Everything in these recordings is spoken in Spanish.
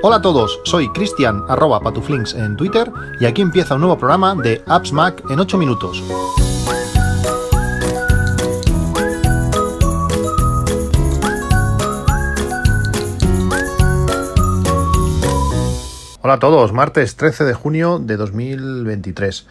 Hola a todos, soy Cristian arroba patuflinks en Twitter y aquí empieza un nuevo programa de Apps Mac en 8 minutos. Hola a todos, martes 13 de junio de 2023.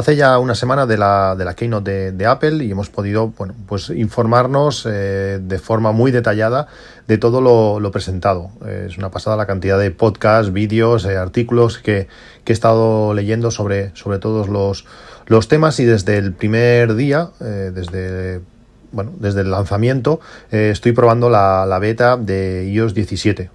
Hace ya una semana de la, de la keynote de, Apple y hemos podido bueno, pues informarnos eh, de forma muy detallada de todo lo, presentado. es una pasada la cantidad de podcasts, vídeos, eh, artículos que, he estado leyendo sobre, sobre todos los, los temas y desde el primer día, eh, desde bueno, desde el lanzamiento, estoy probando la, la, beta de iOS 17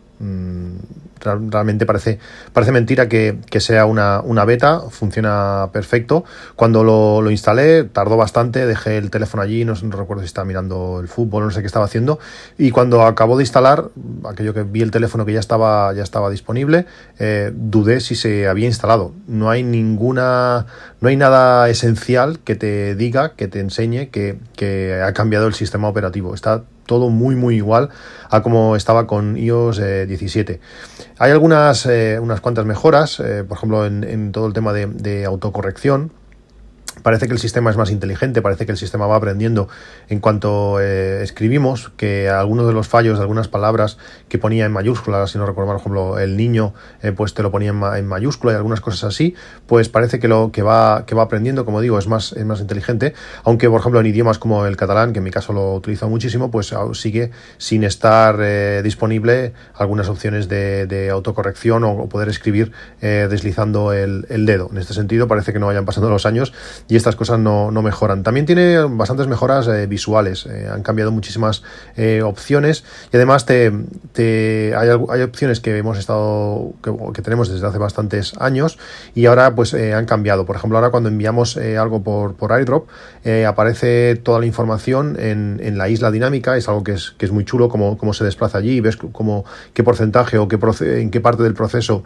realmente parece, parece mentira que, sea una, una, beta, funciona perfecto. Cuando lo, instalé, tardó bastante, dejé el teléfono allí, no, recuerdo si estaba mirando el fútbol, no sé qué estaba haciendo. Y cuando acabó de instalar, aquello que vi el teléfono que ya estaba, ya estaba disponible, eh, dudé si se había instalado. No hay ninguna, no hay nada esencial que te diga, que te enseñe que, que ha cambiado el sistema operativo. Está todo muy muy igual a como estaba con iOS 17. Eh, Hay algunas, eh, unas cuantas mejoras, eh, por ejemplo en, todo el tema de autocorrección parece que el sistema es más inteligente, parece que el sistema va aprendiendo en cuanto eh, escribimos, que algunos de los fallos de algunas palabras que ponía en mayúsculas, si no recuerdo por ejemplo, el niño, eh, pues te lo ponía en, mayúscula y algunas cosas así, pues parece que lo que va, que va aprendiendo, como digo, es más, es más inteligente, aunque por ejemplo en idiomas como el catalán, que en mi caso lo utilizo muchísimo, pues sigue sin estar eh, disponible algunas opciones de, autocorrección o, poder escribir deslizando el dedo. En este sentido, parece que no vayan pasando los años y estas cosas no, mejoran. También tiene bastantes mejoras eh, visuales, eh, han cambiado muchísimas eh, opciones y además te, hay, hay, opciones que hemos estado, que, tenemos desde hace bastantes años y ahora pues han cambiado. Por ejemplo, ahora cuando enviamos algo por, por airdrop aparece toda la información en, en, la isla dinámica, es algo que es, que es muy chulo, cómo, cómo se desplaza allí, ves cómo, qué porcentaje o qué en qué parte del proceso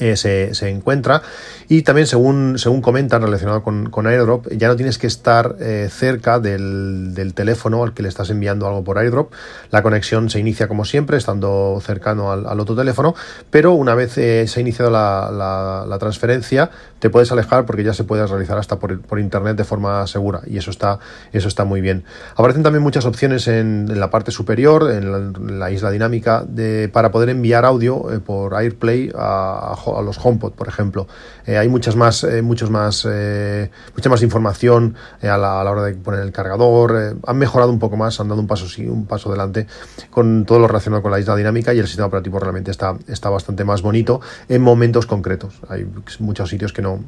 eh, se, encuentra. Y también según, según comentan relacionado con, con airdrop ya no tienes que estar eh, cerca del, del, teléfono al que le estás enviando algo por airdrop. La conexión se inicia como siempre estando cercano al, otro teléfono pero una vez eh, se ha iniciado la, la, transferencia te puedes alejar porque ya se puede realizar hasta por, por, internet de forma segura y eso está, eso está muy bien. Aparecen también muchas opciones en, la parte superior en la, isla dinámica de, para poder enviar audio por AirPlay a, a a los HomePod, por ejemplo. Eh, hay muchas más, eh, muchos más, eh, mucha más información a la, hora de poner el cargador. han mejorado un poco más, han dado un paso sí, un paso adelante con todo lo relacionado con la isla dinámica y el sistema operativo realmente está, está bastante más bonito en momentos concretos. Hay muchos sitios que no,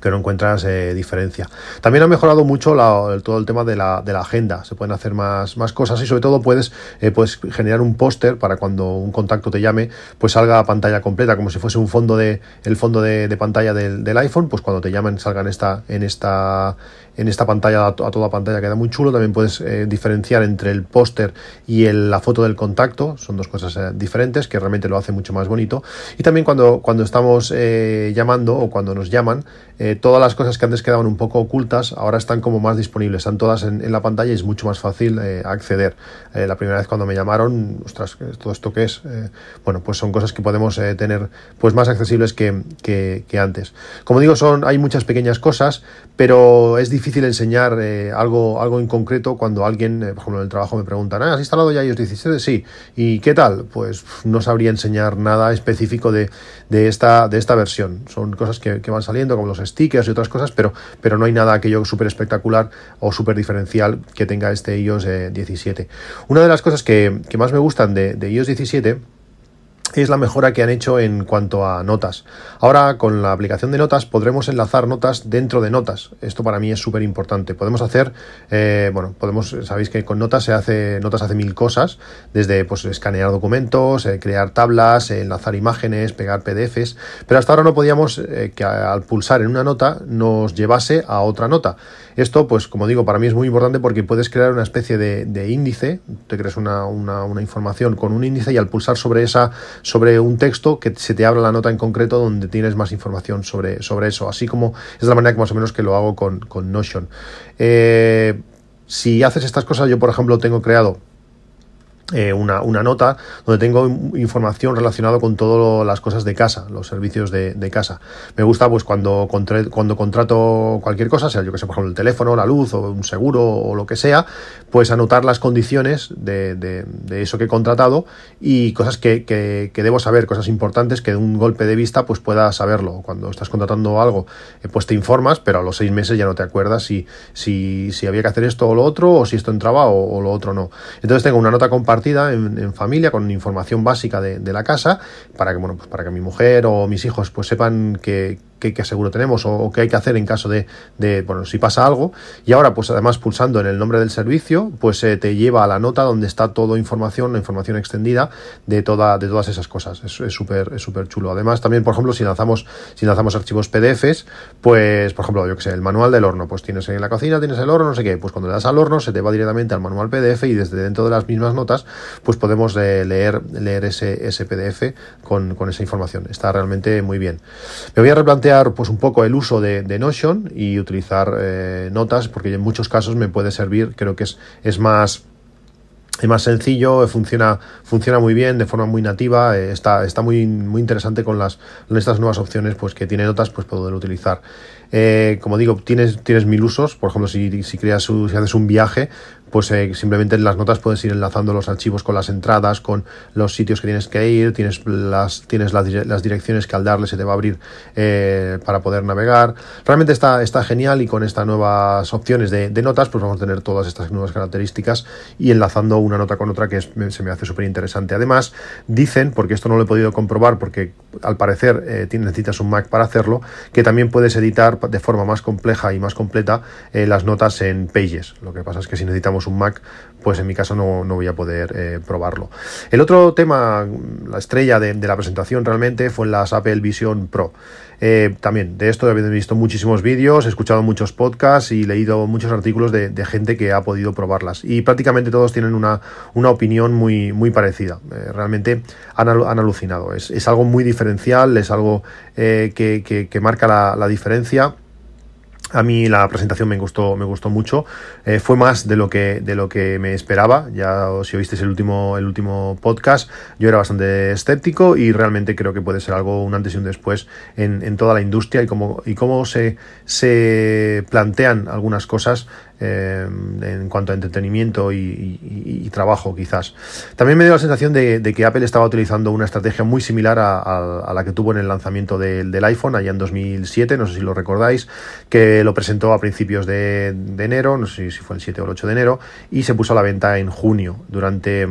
que no encuentras eh, diferencia. También ha mejorado mucho todo el tema de la, de la, agenda. Se pueden hacer más, cosas y sobre todo puedes, eh, puedes generar un póster para cuando un contacto te llame, pues salga a pantalla completa, como si fuese un fondo de, el fondo de, pantalla del, iPhone, pues cuando te llamen salga en esta, en esta, en esta pantalla a, toda pantalla queda muy chulo. También puedes eh, diferenciar entre el póster y la foto del contacto. Son dos cosas eh, diferentes que realmente lo hace mucho más bonito. Y también cuando, cuando estamos eh, llamando o cuando nos llaman, todas las cosas que antes quedaban un poco ocultas ahora están como más disponibles. Están todas en, la pantalla y es mucho más fácil acceder. la primera vez cuando me llamaron, ostras, todo esto que es, bueno, pues son cosas que podemos tener pues más accesibles que, que antes. Como digo, son, hay muchas pequeñas cosas, pero es difícil difícil enseñar eh, algo, algo en concreto cuando alguien, eh, por ejemplo, en el trabajo me preguntan, ¿has instalado ya iOS 17? Sí. ¿Y qué tal? Pues no sabría enseñar nada específico de, de, esta, de esta versión. Son cosas que, van saliendo, como los stickers y otras cosas, pero, pero no hay nada aquello súper espectacular o súper diferencial que tenga este iOS 17. Eh, Una de las cosas que, que más me gustan de, de iOS 17 es la mejora que han hecho en cuanto a notas. Ahora con la aplicación de notas podremos enlazar notas dentro de notas. Esto para mí es súper importante. Podemos hacer, eh, bueno, podemos, sabéis que con notas se hace, notas hace mil cosas, desde pues escanear documentos, eh, crear tablas, eh, enlazar imágenes, pegar PDFs, pero hasta ahora no podíamos que al pulsar en una nota nos llevase a otra nota. Esto, pues como digo, para mí es muy importante porque puedes crear una especie de, índice, te creas una, una, información con un índice y al pulsar sobre esa, sobre un texto que se te abra la nota en concreto donde tienes más información sobre, sobre eso. Así como es la manera que más o menos que lo hago con, con Notion. Eh, si haces estas cosas, yo por ejemplo tengo creado eh, una, una, nota donde tengo información relacionada con todas las cosas de casa, los servicios de, de casa. Me gusta pues cuando, cuando contrato cualquier cosa, sea yo que sé, por ejemplo el teléfono, la luz o un seguro o lo que sea, pues anotar las condiciones de, de, de eso que he contratado y cosas que, que, que, debo saber, cosas importantes que de un golpe de vista pues pueda saberlo. Cuando estás contratando algo, eh, pues te informas, pero a los seis meses ya no te acuerdas si, si, si había que hacer esto o lo otro, o si esto entraba o, o lo otro no. Entonces tengo una nota compartida en, familia con información básica de, de, la casa para que bueno pues para que mi mujer o mis hijos pues sepan que, qué, seguro tenemos o, qué hay que hacer en caso de, bueno, si pasa algo. Y ahora, pues además pulsando en el nombre del servicio, pues eh, te lleva a la nota donde está toda información, la información extendida de, toda, de todas esas cosas. Es súper es súper chulo. Además, también, por ejemplo, si lanzamos, si lanzamos archivos PDFs, pues, por ejemplo, yo que sé, el manual del horno, pues tienes en la cocina, tienes el horno, no sé qué, pues cuando le das al horno se te va directamente al manual PDF y desde dentro de las mismas notas, pues podemos eh, leer, leer ese, ese PDF con, con esa información. Está realmente muy bien. Me voy a replantear pues un poco el uso de, Notion y utilizar eh, notas, porque en muchos casos me puede servir, creo que es, es más es más sencillo, funciona, funciona muy bien, de forma muy nativa, eh, está, está muy, muy interesante con las estas nuevas opciones pues, que tiene notas, pues poder utilizar. Eh, como digo, tienes, tienes mil usos, por ejemplo, si, si, creas, si haces un viaje, pues eh, simplemente en las notas puedes ir enlazando los archivos con las entradas, con los sitios que tienes que ir, tienes las, tienes las, las direcciones que al darle se te va a abrir eh, para poder navegar. Realmente está, está genial y con estas nuevas opciones de, notas, pues vamos a tener todas estas nuevas características y enlazando una nota con otra que se me hace súper interesante. Además, dicen, porque esto no lo he podido comprobar, porque al parecer eh, necesitas un Mac para hacerlo, que también puedes editar de forma más compleja y más completa eh, las notas en Pages. Lo que pasa es que si necesitamos un Mac, pues en mi caso no, no voy a poder eh, probarlo. El otro tema, la estrella de, la presentación realmente fue las Apple Vision Pro. Eh, también de esto he visto muchísimos vídeos, he escuchado muchos podcasts y leído muchos artículos de, gente que ha podido probarlas. Y prácticamente todos tienen una, una opinión muy, muy parecida. Eh, realmente han, han alucinado. Es, es, algo muy diferencial, es algo que, que, marca la diferencia. A mí la presentación me gustó, me gustó mucho. Eh, fue más de lo que de lo que me esperaba. Ya si oísteis el último el último podcast, yo era bastante escéptico y realmente creo que puede ser algo un antes y un después en, en toda la industria y cómo y cómo se se plantean algunas cosas eh, en cuanto a entretenimiento y, trabajo quizás. También me dio la sensación de, que Apple estaba utilizando una estrategia muy similar a, la que tuvo en el lanzamiento de, del iPhone allá en 2007, no sé si lo recordáis, que lo presentó a principios de, de enero, no sé si fue el 7 o el 8 de enero, y se puso a la venta en junio durante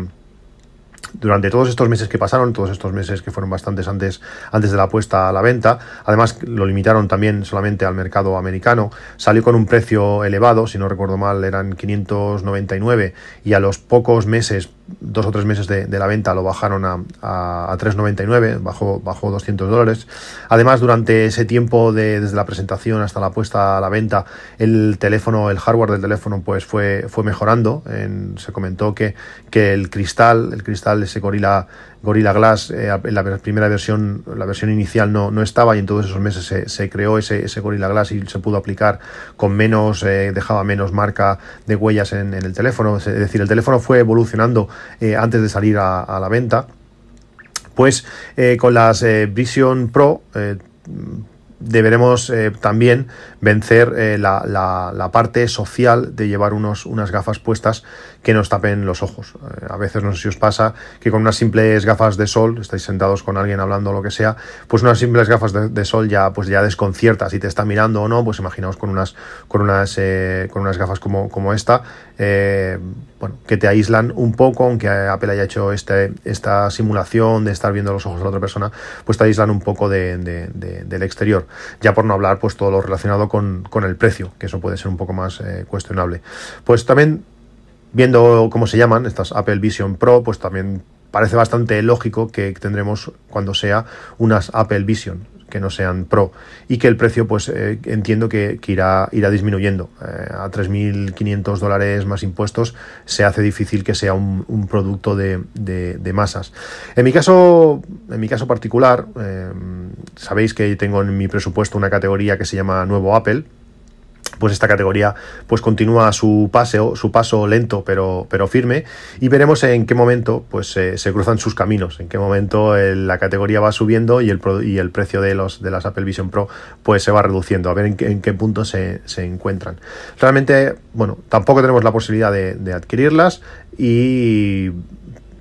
durante todos estos meses que pasaron, todos estos meses que fueron bastantes antes, antes de la puesta a la venta, además lo limitaron también solamente al mercado americano, salió con un precio elevado, si no recuerdo mal eran 599 y a los pocos meses, dos o tres meses de, de la venta lo bajaron a, a, a 399, bajó, bajó 200 dólares. Además, durante ese tiempo de, desde la presentación hasta la puesta a la venta, el teléfono, el hardware del teléfono pues fue, fue mejorando, se comentó que, que el cristal, el cristal ese Gorilla, Gorilla Glass, eh, en la primera versión, la versión inicial no, no estaba y en todos esos meses se, se creó ese, ese, Gorilla Glass y se pudo aplicar con menos, eh, dejaba menos marca de huellas en, en, el teléfono. Es decir, el teléfono fue evolucionando eh, antes de salir a, la venta. Pues eh, con las eh, Vision Pro deberemos eh, también vencer eh, la, la, la, parte social de llevar unos, unas gafas puestas que nos tapen los ojos. Eh, a veces no sé si os pasa que con unas simples gafas de sol, estáis sentados con alguien hablando o lo que sea, pues unas simples gafas de, sol ya, pues ya desconcierta si te está mirando o no, pues imaginaos con unas, con unas, eh, con unas gafas como, como esta, eh, bueno, que te aíslan un poco, aunque Apple haya hecho este, esta simulación de estar viendo los ojos de la otra persona, pues te aíslan un poco de, del exterior. Ya por no hablar, pues todo lo relacionado con, con el precio, que eso puede ser un poco más eh, cuestionable. Pues también, viendo cómo se llaman estas Apple Vision Pro, pues también parece bastante lógico que tendremos cuando sea unas Apple Vision que no sean pro. Y que el precio pues eh, entiendo que, irá, irá disminuyendo. Eh, a 3.500 dólares más impuestos se hace difícil que sea un, producto de, de, de, masas. En mi caso en mi caso particular eh, sabéis que tengo en mi presupuesto una categoría que se llama nuevo Apple pues esta categoría pues continúa su paseo, su paso lento pero, pero firme y veremos en qué momento pues se cruzan sus caminos, en qué momento la categoría va subiendo y el, y el precio de los de las Apple Vision Pro pues se va reduciendo, a ver en qué, punto se, encuentran. Realmente, bueno, tampoco tenemos la posibilidad de adquirirlas y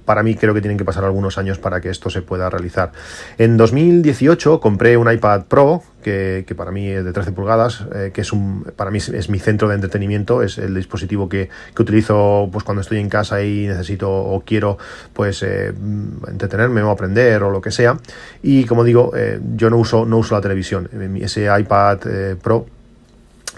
para mí creo que tienen que pasar algunos años para que esto se pueda realizar. En 2018 compré un iPad Pro, que, para mí es de 13 pulgadas, eh, que es para mí es, mi centro de entretenimiento, es el dispositivo que, utilizo pues cuando estoy en casa y necesito o quiero pues eh, entretenerme o aprender o lo que sea. Y como digo, eh, yo no uso, no uso la televisión. Ese iPad Pro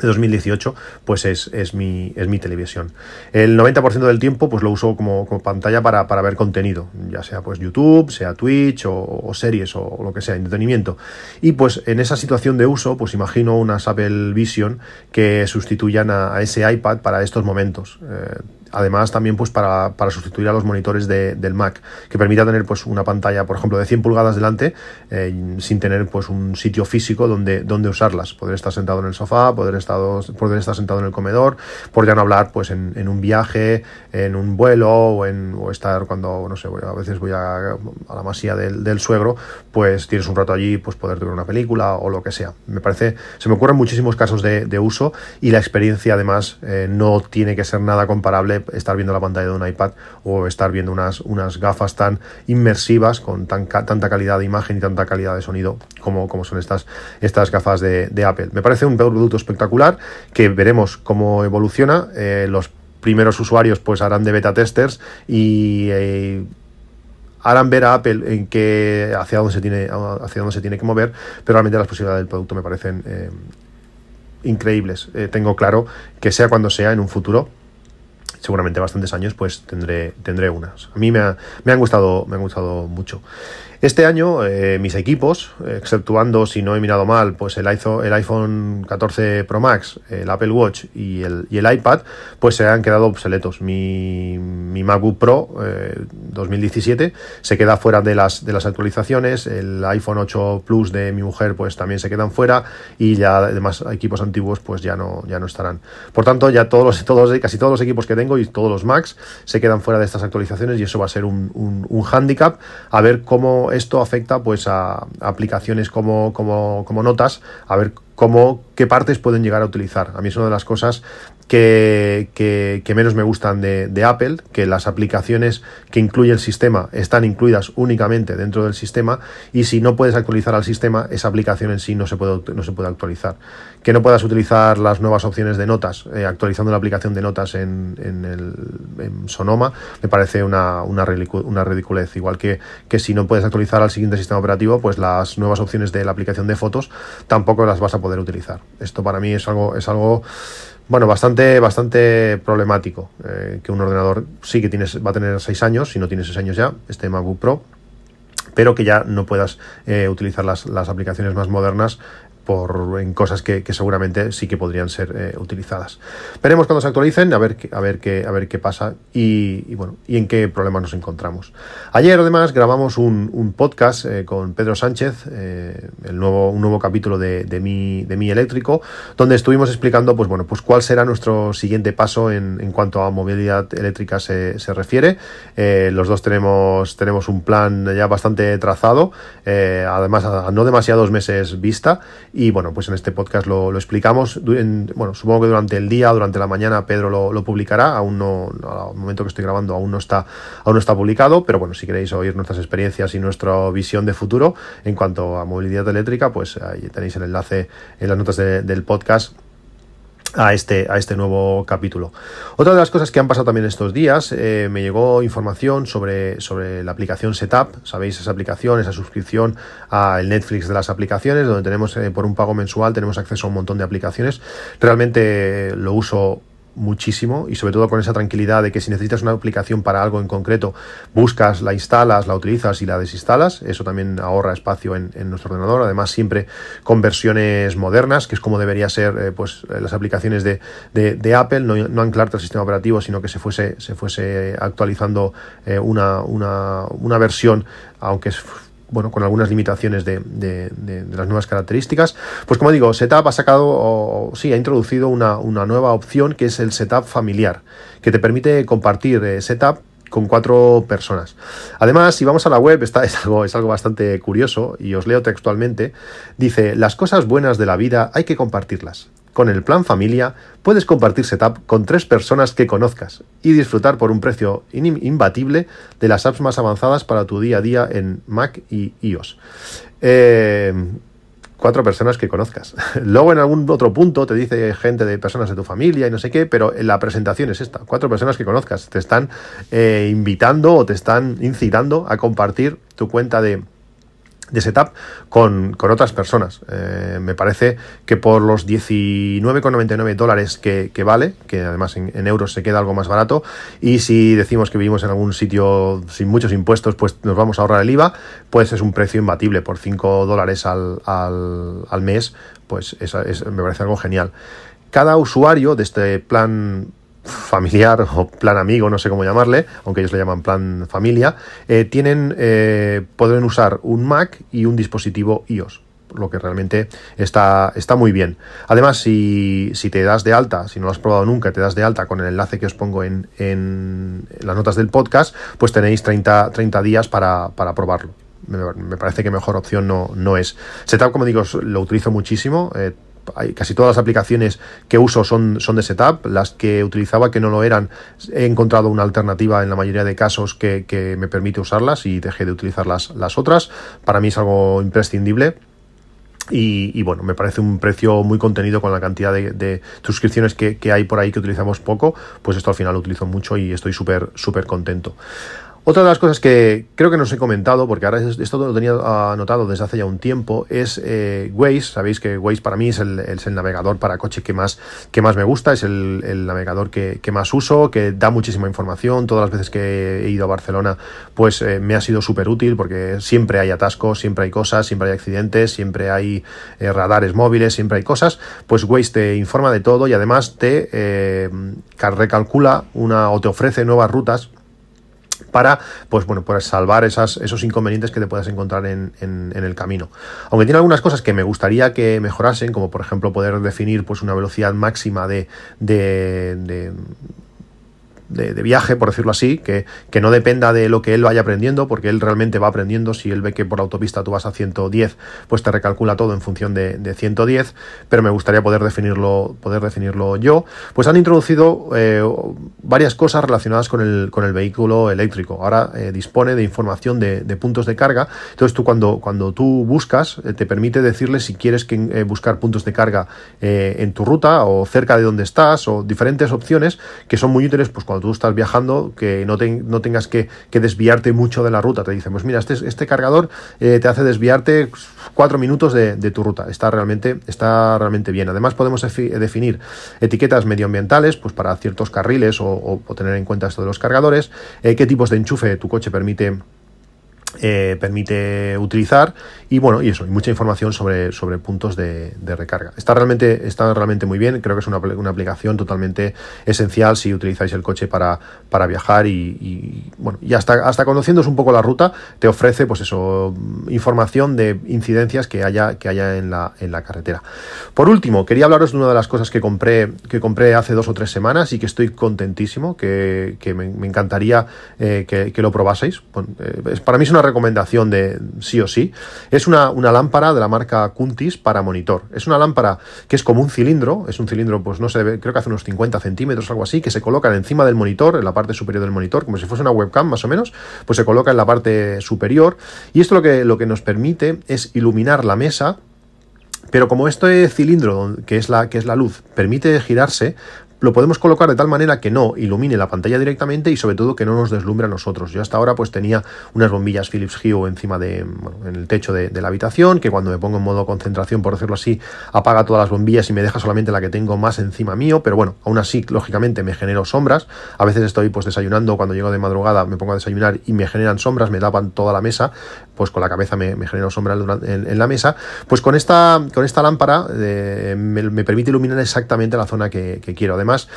de 2018, pues es, es, mi, es mi televisión. El 90% del tiempo pues lo uso como, pantalla para, para, ver contenido, ya sea pues YouTube, sea Twitch o, series o, lo que sea, entretenimiento. Y pues en esa situación de uso, pues imagino unas Apple Vision que sustituyan a, ese iPad para estos momentos. Eh, además también pues para, sustituir a los monitores del Mac, que permita tener pues una pantalla, por ejemplo, de 100 pulgadas delante, eh, sin tener pues un sitio físico donde, donde usarlas. Poder estar sentado en el sofá, poder estar, poder estar sentado en el comedor, por ya no hablar pues en, un viaje, en un vuelo o, en, o estar cuando, no sé, a veces voy a, la masía del, suegro, pues tienes un rato allí, pues poder ver una película o lo que sea. Me parece, se me ocurren muchísimos casos de, uso y la experiencia además eh, no tiene que ser nada comparable estar viendo la pantalla de un iPad o estar viendo unas, unas gafas tan inmersivas con tan, tanta calidad de imagen y tanta calidad de sonido como, como son estas, estas gafas de, Apple. Me parece un producto espectacular que veremos cómo evoluciona. Eh, los primeros usuarios pues harán de beta testers y eh, harán ver a Apple en que hacia dónde se tiene hacia dónde se tiene que mover pero realmente las posibilidades del producto me parecen eh, increíbles tengo claro que sea cuando sea en un futuro seguramente bastantes años, pues tendré, tendré unas. A mí me, me han gustado, me han gustado mucho. Este año eh, mis equipos, exceptuando si no he mirado mal, pues el iPhone, el iPhone 14 Pro Max, el Apple Watch y el, iPad, pues se han quedado obsoletos. Mi, mi MacBook Pro 2017 eh, se queda fuera de las, de las actualizaciones, el iPhone 8 Plus de mi mujer pues también se quedan fuera y ya además equipos antiguos pues ya no, ya no estarán. Por tanto, ya todos los, todos, casi todos los equipos que tengo y todos los Macs se quedan fuera de estas actualizaciones y eso va a ser un, un, un handicap a ver cómo esto afecta pues a, aplicaciones como, como, como notas, a ver cómo, qué partes pueden llegar a utilizar. A mí es una de las cosas que, menos me gustan de, de, Apple, que las aplicaciones que incluye el sistema están incluidas únicamente dentro del sistema y si no puedes actualizar al sistema, esa aplicación en sí no se puede, no se puede actualizar. Que no puedas utilizar las nuevas opciones de notas eh, actualizando la aplicación de notas en, en, el, en Sonoma me parece una, una, una ridiculez. Igual que, que si no puedes actualizar al siguiente sistema operativo, pues las nuevas opciones de la aplicación de fotos tampoco las vas a poder utilizar. Esto para mí es algo, es algo bueno, bastante, bastante problemático. Eh, que un ordenador sí que tienes, va a tener 6 años, si no tienes 6 años ya, este MacBook Pro, pero que ya no puedas eh, utilizar las, las, aplicaciones más modernas por, en cosas que, seguramente sí que podrían ser eh, utilizadas. Veremos cuando se actualicen, a ver, a ver, qué, a ver qué pasa y, bueno, y en qué problemas nos encontramos. Ayer además grabamos un, podcast eh, con Pedro Sánchez, eh, el nuevo, un nuevo capítulo de, mi, de mi eléctrico, donde estuvimos explicando pues, bueno, pues cuál será nuestro siguiente paso en, en cuanto a movilidad eléctrica se, se refiere. los dos tenemos, tenemos un plan ya bastante trazado, además a no demasiados meses vista y bueno, pues en este podcast lo, explicamos. bueno, supongo que durante el día, durante la mañana, Pedro lo, publicará. Aún no, al momento que estoy grabando, aún no está, aún no está publicado. Pero bueno, si queréis oír nuestras experiencias y nuestra visión de futuro en cuanto a movilidad eléctrica, pues ahí tenéis el enlace en las notas del podcast a este, a este nuevo capítulo. Otra de las cosas que han pasado también estos días, eh, me llegó información sobre, sobre la aplicación Setup, sabéis esa aplicación, esa suscripción al Netflix de las aplicaciones, donde tenemos eh, por un pago mensual, tenemos acceso a un montón de aplicaciones. Realmente lo uso muchísimo y sobre todo con esa tranquilidad de que si necesitas una aplicación para algo en concreto, buscas, la instalas, la utilizas y la desinstalas. Eso también ahorra espacio en, nuestro ordenador. Además, siempre con versiones modernas, que es como debería ser eh, pues, eh, las aplicaciones de, de, Apple, no, no, anclarte al sistema operativo, sino que se fuese, se fuese actualizando eh, una, una, una versión, aunque es bueno, con algunas limitaciones de, las nuevas características. Pues como digo, Setup ha sacado, o, sí, ha introducido una, nueva opción que es el Setup familiar, que te permite compartir eh, Setup con cuatro personas. Además, si vamos a la web, está, es algo bastante curioso y os leo textualmente. Dice, las cosas buenas de la vida hay que compartirlas. Con el plan familia puedes compartir setup con tres personas que conozcas y disfrutar por un precio imbatible de las apps más avanzadas para tu día a día en Mac y iOS. Eh, cuatro personas que conozcas. Luego en algún otro punto te dice gente de personas de tu familia y no sé qué, pero la presentación es esta, cuatro personas que conozcas. Te están eh, invitando o te están incitando a compartir tu cuenta de, de setup con, con otras personas. Eh, me parece que por los 19,99 dólares que, que, vale, que además en, euros se queda algo más barato, y si decimos que vivimos en algún sitio sin muchos impuestos, pues nos vamos a ahorrar el IVA, pues es un precio imbatible por 5 dólares al, al, al mes, pues eso me parece algo genial. Cada usuario de este plan familiar o plan amigo, no sé cómo llamarle, aunque ellos le llaman plan familia, eh, tienen, eh, pueden usar un Mac y un dispositivo iOS lo que realmente está, está muy bien. Además, si, si, te das de alta, si no lo has probado nunca, te das de alta con el enlace que os pongo en, en las notas del podcast, pues tenéis 30, 30 días para, para probarlo. Me, parece que mejor opción no, no es. Setup, como digo, lo utilizo muchísimo. Eh, casi todas las aplicaciones que uso son, son de setup, las que utilizaba que no lo eran, he encontrado una alternativa en la mayoría de casos que, me permite usarlas y dejé de utilizar las, las otras. Para mí es algo imprescindible. Y, bueno, me parece un precio muy contenido con la cantidad de, suscripciones que, que, hay por ahí que utilizamos poco, pues esto al final lo utilizo mucho y estoy súper, súper contento. Otra de las cosas que creo que no os he comentado, porque ahora esto lo tenía anotado desde hace ya un tiempo, es eh, Waze. Sabéis que Waze para mí es el, navegador para coche que más, que más me gusta, es el, navegador que, más uso, que da muchísima información. Todas las veces que he ido a Barcelona, pues eh, me ha sido súper útil porque siempre hay atascos, siempre hay cosas, siempre hay accidentes, siempre hay eh, radares móviles, siempre hay cosas. Pues Waze te informa de todo y además te recalcula una o te ofrece nuevas rutas para pues bueno pues salvar esos inconvenientes que te puedas encontrar en, en, el camino. Aunque tiene algunas cosas que me gustaría que mejorasen como por ejemplo poder definir pues una velocidad máxima de de, viaje, por decirlo así, que, que, no dependa de lo que él vaya aprendiendo, porque él realmente va aprendiendo. Si él ve que por autopista tú vas a 110, pues te recalcula todo en función de, de 110, pero me gustaría poder definirlo, poder definirlo yo. Pues han introducido eh, varias cosas relacionadas con el, con el vehículo eléctrico. Ahora eh, dispone de información de, de, puntos de carga. Entonces tú cuando, cuando tú buscas, eh, te permite decirle si quieres que, buscar puntos de carga en tu ruta o cerca de donde estás o diferentes opciones que son muy útiles pues cuando tú estás viajando, que no, tengas que, desviarte mucho de la ruta. Te dicen, pues mira, este, este cargador eh, te hace desviarte cuatro minutos de, tu ruta. Está realmente, está realmente bien. Además, podemos definir etiquetas medioambientales, pues para ciertos carriles o, tener en cuenta esto de los cargadores, eh, qué tipos de enchufe tu coche permite eh, permite utilizar. Y bueno y eso y mucha información sobre, sobre puntos de, recarga. Está realmente está realmente muy bien. Creo que es una, una, aplicación totalmente esencial si utilizáis el coche para, para viajar y, bueno y hasta hasta conociéndose un poco la ruta te ofrece pues eso información de incidencias que haya que haya en la, en la carretera. Por último quería hablaros de una de las cosas que compré que compré hace dos o tres semanas y que estoy contentísimo que, me, encantaría eh, que, lo probaseis. Eh, para mí es una recomendación de sí o sí. Es una, una, lámpara de la marca Cuntis para monitor. Es una lámpara que es como un cilindro, es un cilindro, pues no sé, creo que hace unos 50 centímetros, algo así, que se coloca encima del monitor, en la parte superior del monitor, como si fuese una webcam más o menos, pues se coloca en la parte superior. Y esto lo que, lo que nos permite es iluminar la mesa pero como este cilindro, que es la, que es la luz, permite girarse, lo podemos colocar de tal manera que no ilumine la pantalla directamente y sobre todo que no nos deslumbre a nosotros. Yo hasta ahora pues tenía unas bombillas Philips Hue encima de, en el techo de, la habitación, que cuando me pongo en modo concentración, por decirlo así, apaga todas las bombillas y me deja solamente la que tengo más encima mío, pero bueno, aún así, lógicamente me genero sombras. A veces estoy pues desayunando, cuando llego de madrugada me pongo a desayunar y me generan sombras, me tapan toda la mesa, pues con la cabeza me, genero sombras en, la mesa. Pues con esta, con esta lámpara eh, me, permite iluminar exactamente la zona que, quiero. Además, además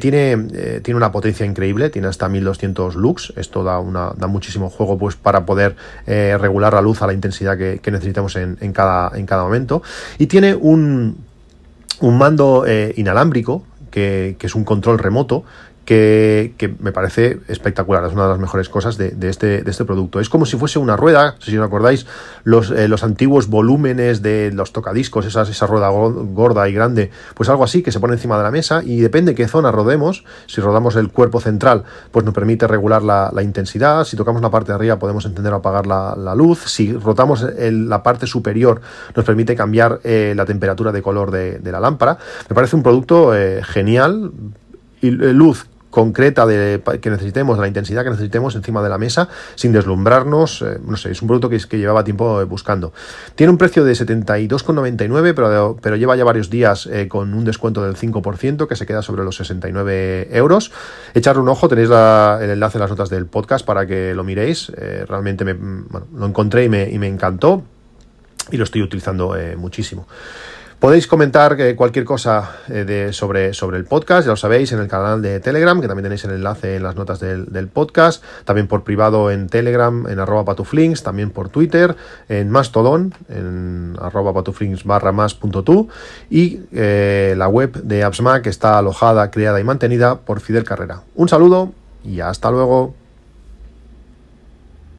tiene, tiene una potencia increíble, tiene hasta 1200 lux, esto da, una, da muchísimo juego pues para poder regular la luz a la intensidad que, necesitamos en, cada, en cada momento. Y tiene un, un mando inalámbrico, que, es un control remoto que, me parece espectacular, es una de las mejores cosas de, este, este producto. Es como si fuese una rueda, si os acordáis, los, eh, los antiguos volúmenes de los tocadiscos, esas, esa rueda gorda y grande, pues algo así que se pone encima de la mesa y depende qué zona rodemos, si rodamos el cuerpo central, pues nos permite regular la, intensidad, si tocamos la parte de arriba podemos encender o apagar la, luz, si rotamos la parte superior nos permite cambiar eh, la temperatura de color de, la lámpara. Me parece un producto eh, genial, y luz concreta de, que necesitemos, la intensidad que necesitemos encima de la mesa, sin deslumbrarnos. Eh, no sé, es un producto que, que llevaba tiempo eh, buscando. Tiene un precio de 72,99, pero, pero lleva ya varios días eh, con un descuento del 5% que se queda sobre los 69 euros. Echarle un ojo, tenéis el enlace en las notas del podcast para que lo miréis. realmente me, lo encontré y me, y me, encantó y lo estoy utilizando muchísimo. Podéis comentar eh, cualquier cosa eh, de, sobre, sobre el podcast, ya lo sabéis, en el canal de Telegram, que también tenéis el enlace en las notas del, podcast, también por privado en Telegram, en arroba patuflinks, también por Twitter, en Mastodon, en arroba patuflinks barra más punto tú, y eh, la web de AppsMac está alojada, creada y mantenida por Fidel Carrera. Un saludo y hasta luego.